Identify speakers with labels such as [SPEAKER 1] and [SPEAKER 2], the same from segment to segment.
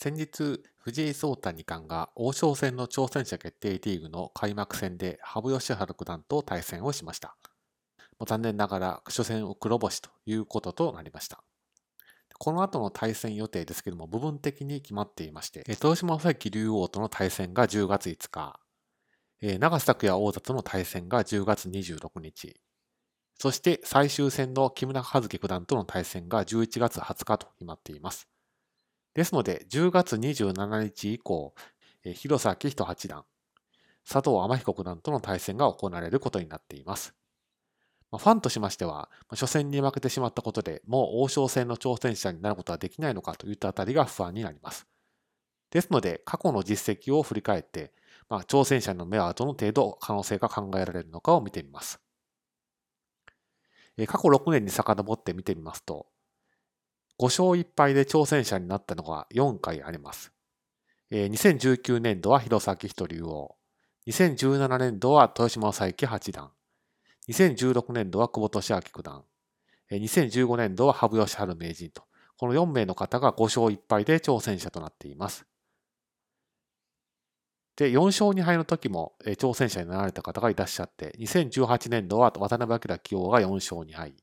[SPEAKER 1] 先日、藤井聡太二冠が王将戦の挑戦者決定リーグの開幕戦で羽生善治九段と対戦をしました。残念ながら初戦を黒星ということとなりました。この後の対戦予定ですけども、部分的に決まっていまして、豊島正幸竜王との対戦が10月5日、長瀬拓也王座との対戦が10月26日、そして最終戦の木村和樹九段との対戦が11月20日と決まっています。ですので、10月27日以降、広瀬明人八段、佐藤天彦九段との対戦が行われることになっています。ファンとしましては、初戦に負けてしまったことでもう王将戦の挑戦者になることはできないのかといったあたりが不安になります。ですので、過去の実績を振り返って、まあ、挑戦者の目はどの程度可能性が考えられるのかを見てみます。過去6年に遡って見てみますと、5勝1敗で挑戦者になったのが4回あります。2019年度は弘前人竜王。2017年度は豊島佐伯八段。2016年度は久保利明九段。2015年度は羽生善治名人と。この4名の方が5勝1敗で挑戦者となっています。で、4勝2敗の時も挑戦者になられた方がいらっしゃって、2018年度は渡辺明棋王が4勝2敗。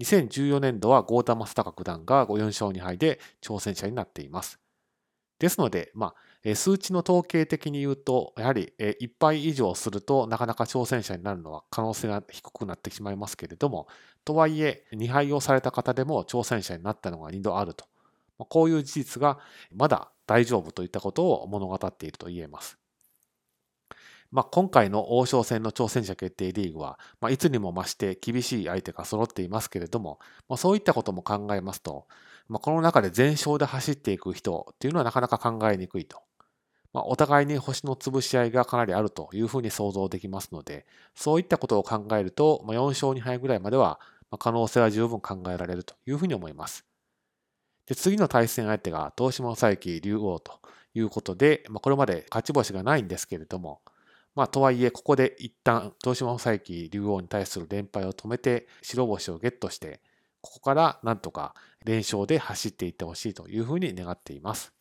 [SPEAKER 1] 2014年度は豪田正孝九段が4勝2敗で挑戦者になっています。ですので、まあ、数値の統計的に言うと、やはり1敗以上するとなかなか挑戦者になるのは可能性が低くなってしまいますけれども、とはいえ2敗をされた方でも挑戦者になったのが2度あると。こういう事実がまだ大丈夫といったことを物語っていると言えます。まあ、今回の王将戦の挑戦者決定リーグは、まあ、いつにも増して厳しい相手が揃っていますけれども、まあ、そういったことも考えますと、まあ、この中で全勝で走っていく人っていうのはなかなか考えにくいと。まあ、お互いに星の潰し合いがかなりあるというふうに想像できますので、そういったことを考えると、まあ、4勝2敗ぐらいまでは可能性は十分考えられるというふうに思います。で次の対戦相手が東島佐伯竜王ということで、まあ、これまで勝ち星がないんですけれども、まあ、とはいえ、ここで一旦、東島正幸竜王に対する連敗を止めて、白星をゲットして、ここからなんとか連勝で走っていってほしいというふうに願っています。